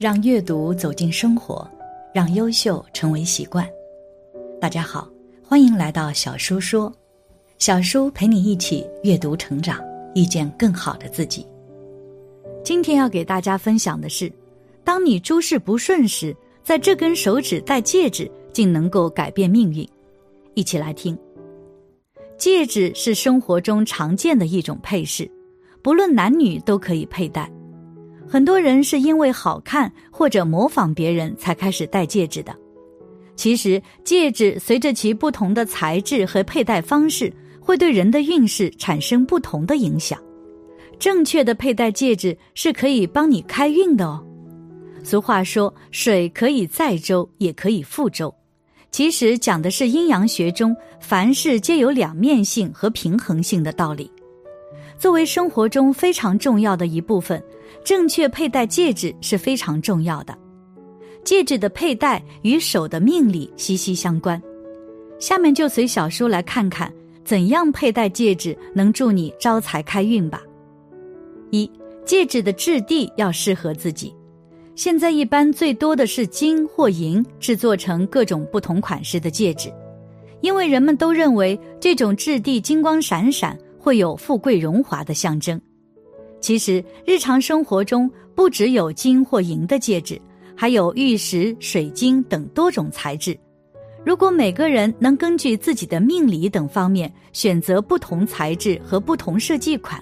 让阅读走进生活，让优秀成为习惯。大家好，欢迎来到小叔说，小叔陪你一起阅读成长，遇见更好的自己。今天要给大家分享的是，当你诸事不顺时，在这根手指戴戒指，竟能够改变命运。一起来听。戒指是生活中常见的一种配饰，不论男女都可以佩戴。很多人是因为好看或者模仿别人才开始戴戒指的。其实，戒指随着其不同的材质和佩戴方式，会对人的运势产生不同的影响。正确的佩戴戒指是可以帮你开运的哦。俗话说：“水可以载舟，也可以覆舟。”其实讲的是阴阳学中凡事皆有两面性和平衡性的道理。作为生活中非常重要的一部分，正确佩戴戒指是非常重要的。戒指的佩戴与手的命理息息相关。下面就随小叔来看看怎样佩戴戒指能助你招财开运吧。一、戒指的质地要适合自己。现在一般最多的是金或银制作成各种不同款式的戒指，因为人们都认为这种质地金光闪闪，会有富贵荣华的象征。其实日常生活中不只有金或银的戒指，还有玉石、水晶等多种材质。如果每个人能根据自己的命理等方面选择不同材质和不同设计款，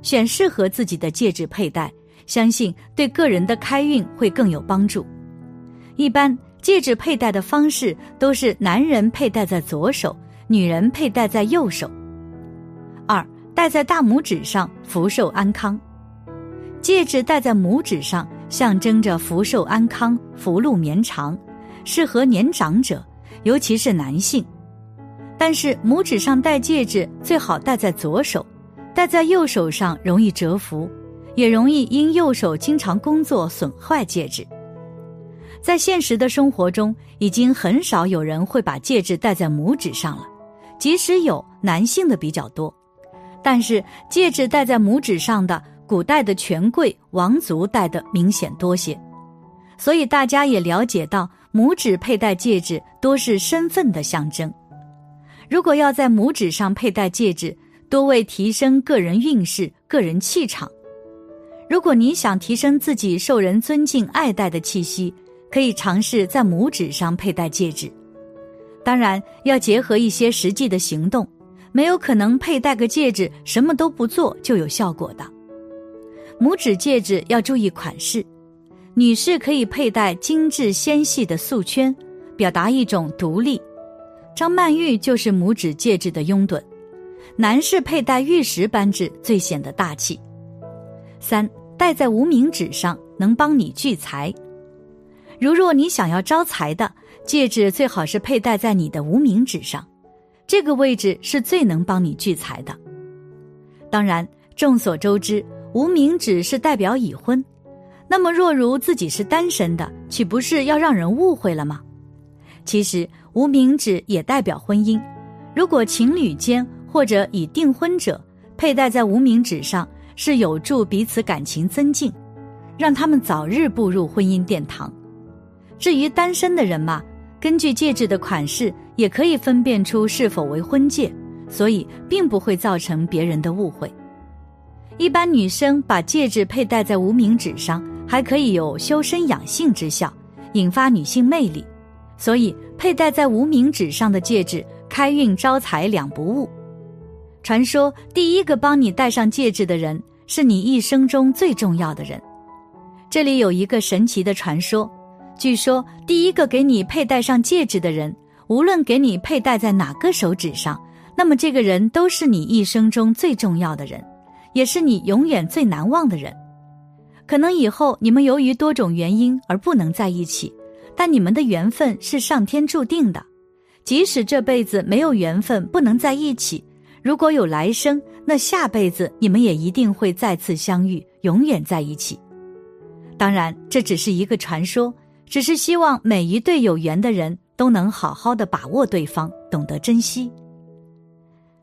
选适合自己的戒指佩戴。相信对个人的开运会更有帮助。一般戒指佩戴的方式都是男人佩戴在左手，女人佩戴在右手。戴在大拇指上，福寿安康。戒指戴在拇指上，象征着福寿安康、福禄绵长，适合年长者，尤其是男性。但是拇指上戴戒指最好戴在左手，戴在右手上容易折福。也容易因右手经常工作损坏戒指。在现实的生活中，已经很少有人会把戒指戴在拇指上了，即使有，男性的比较多。但是戒指戴在拇指上的，古代的权贵王族戴的明显多些，所以大家也了解到，拇指佩戴戒指多是身份的象征。如果要在拇指上佩戴戒指，多为提升个人运势、个人气场。如果你想提升自己受人尊敬爱戴的气息，可以尝试在拇指上佩戴戒指。当然，要结合一些实际的行动，没有可能佩戴个戒指什么都不做就有效果的。拇指戒指要注意款式，女士可以佩戴精致纤细的素圈，表达一种独立。张曼玉就是拇指戒指的拥趸。男士佩戴玉石扳指最显得大气。三戴在无名指上能帮你聚财。如若你想要招财的戒指，最好是佩戴在你的无名指上，这个位置是最能帮你聚财的。当然，众所周知，无名指是代表已婚。那么，若如自己是单身的，岂不是要让人误会了吗？其实，无名指也代表婚姻。如果情侣间或者已订婚者佩戴在无名指上。是有助彼此感情增进，让他们早日步入婚姻殿堂。至于单身的人嘛，根据戒指的款式也可以分辨出是否为婚戒，所以并不会造成别人的误会。一般女生把戒指佩戴在无名指上，还可以有修身养性之效，引发女性魅力，所以佩戴在无名指上的戒指，开运招财两不误。传说第一个帮你戴上戒指的人，是你一生中最重要的人。这里有一个神奇的传说，据说第一个给你佩戴上戒指的人，无论给你佩戴在哪个手指上，那么这个人都是你一生中最重要的人，也是你永远最难忘的人。可能以后你们由于多种原因而不能在一起，但你们的缘分是上天注定的，即使这辈子没有缘分，不能在一起。如果有来生，那下辈子你们也一定会再次相遇，永远在一起。当然，这只是一个传说，只是希望每一对有缘的人都能好好的把握对方，懂得珍惜。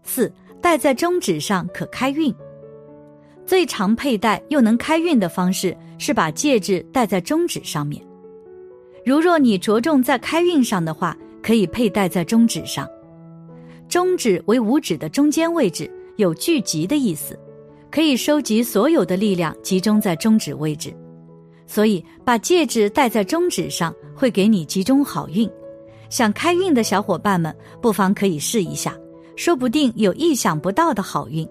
四戴在中指上可开运，最常佩戴又能开运的方式是把戒指戴在中指上面。如若你着重在开运上的话，可以佩戴在中指上。中指为五指的中间位置，有聚集的意思，可以收集所有的力量集中在中指位置，所以把戒指戴在中指上会给你集中好运。想开运的小伙伴们，不妨可以试一下，说不定有意想不到的好运。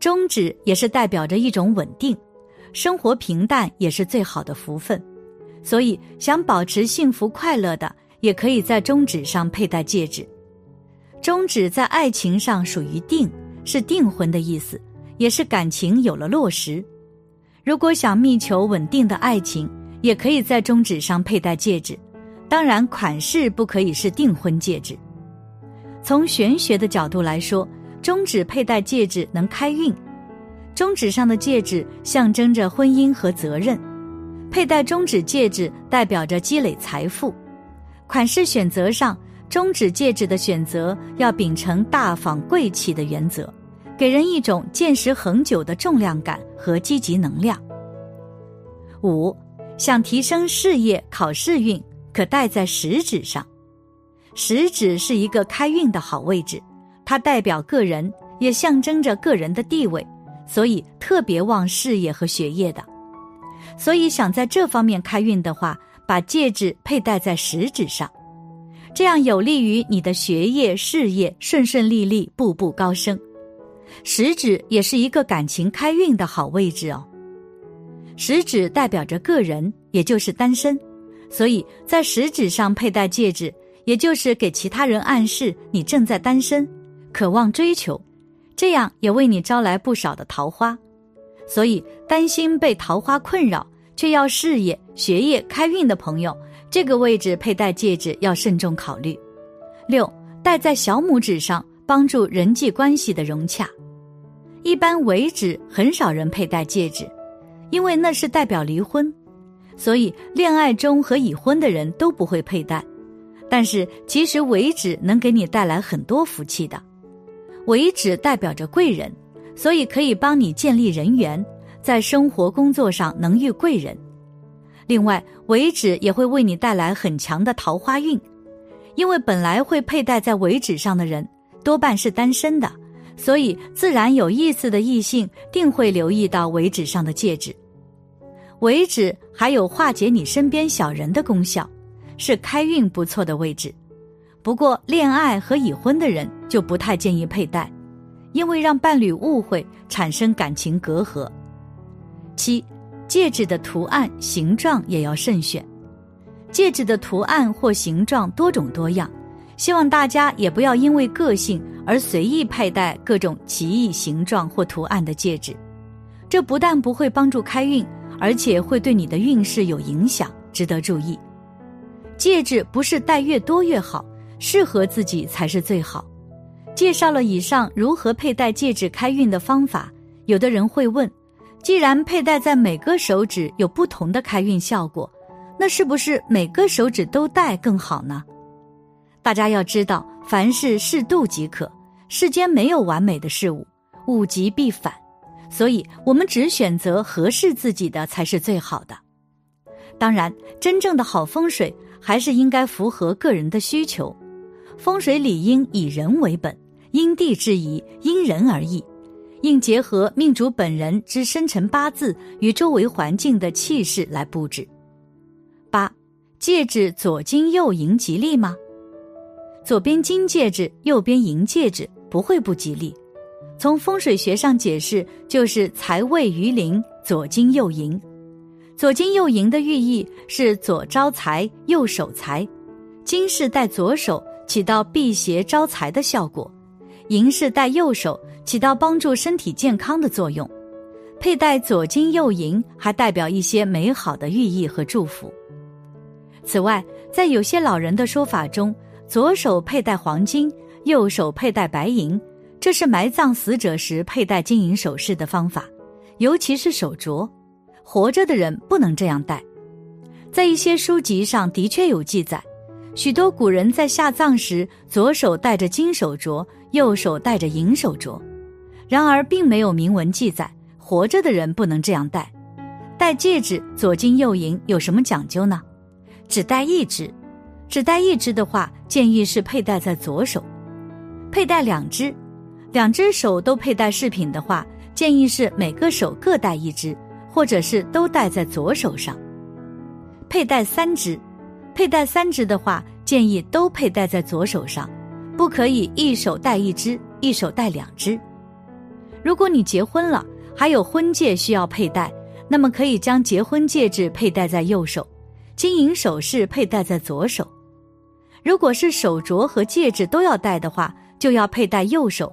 中指也是代表着一种稳定，生活平淡也是最好的福分。所以，想保持幸福快乐的，也可以在中指上佩戴戒指。中指在爱情上属于定，是订婚的意思，也是感情有了落实。如果想觅求稳定的爱情，也可以在中指上佩戴戒指。当然，款式不可以是订婚戒指。从玄学的角度来说，中指佩戴戒指能开运。中指上的戒指象征着婚姻和责任。佩戴中指戒指代表着积累财富，款式选择上，中指戒指的选择要秉承大方贵气的原则，给人一种见识恒久的重量感和积极能量。五，想提升事业考试运，可戴在食指上。食指是一个开运的好位置，它代表个人，也象征着个人的地位，所以特别旺事业和学业的。所以，想在这方面开运的话，把戒指佩戴在食指上，这样有利于你的学业、事业顺顺利利、步步高升。食指也是一个感情开运的好位置哦。食指代表着个人，也就是单身，所以在食指上佩戴戒指，也就是给其他人暗示你正在单身，渴望追求，这样也为你招来不少的桃花。所以，担心被桃花困扰却要事业、学业开运的朋友，这个位置佩戴戒指要慎重考虑。六，戴在小拇指上，帮助人际关系的融洽。一般尾指很少人佩戴戒指，因为那是代表离婚，所以恋爱中和已婚的人都不会佩戴。但是，其实尾指能给你带来很多福气的。尾指代表着贵人。所以可以帮你建立人缘，在生活工作上能遇贵人。另外，尾指也会为你带来很强的桃花运，因为本来会佩戴在尾指上的人多半是单身的，所以自然有意思的异性定会留意到尾指上的戒指。尾指还有化解你身边小人的功效，是开运不错的位置。不过，恋爱和已婚的人就不太建议佩戴。因为让伴侣误会，产生感情隔阂。七，戒指的图案形状也要慎选。戒指的图案或形状多种多样，希望大家也不要因为个性而随意佩戴各种奇异形状或图案的戒指。这不但不会帮助开运，而且会对你的运势有影响，值得注意。戒指不是戴越多越好，适合自己才是最好。介绍了以上如何佩戴戒指开运的方法，有的人会问：既然佩戴在每个手指有不同的开运效果，那是不是每个手指都戴更好呢？大家要知道，凡事适度即可，世间没有完美的事物，物极必反，所以我们只选择合适自己的才是最好的。当然，真正的好风水还是应该符合个人的需求，风水理应以人为本。因地制宜，因人而异，应结合命主本人之生辰八字与周围环境的气势来布置。八，戒指左金右银吉利吗？左边金戒指，右边银戒指不会不吉利。从风水学上解释，就是财位于临，左金右银。左金右银的寓意是左招财，右守财。金是带左手，起到辟邪招财的效果。银是戴右手，起到帮助身体健康的作用。佩戴左金右银，还代表一些美好的寓意和祝福。此外，在有些老人的说法中，左手佩戴黄金，右手佩戴白银，这是埋葬死者时佩戴金银首饰的方法，尤其是手镯。活着的人不能这样戴。在一些书籍上的确有记载，许多古人在下葬时，左手戴着金手镯。右手戴着银手镯，然而并没有明文记载活着的人不能这样戴。戴戒指左金右银有什么讲究呢？只戴一只，只戴一只的话，建议是佩戴在左手；佩戴两只，两只手都佩戴饰品的话，建议是每个手各戴一只，或者是都戴在左手上。佩戴三只，佩戴三只的话，建议都佩戴在左手上，不可以一手戴一只，一手戴两只。如果你结婚了，还有婚戒需要佩戴，那么可以将结婚戒指佩戴在右手。金银首饰佩戴在左手，如果是手镯和戒指都要戴的话，就要佩戴右手，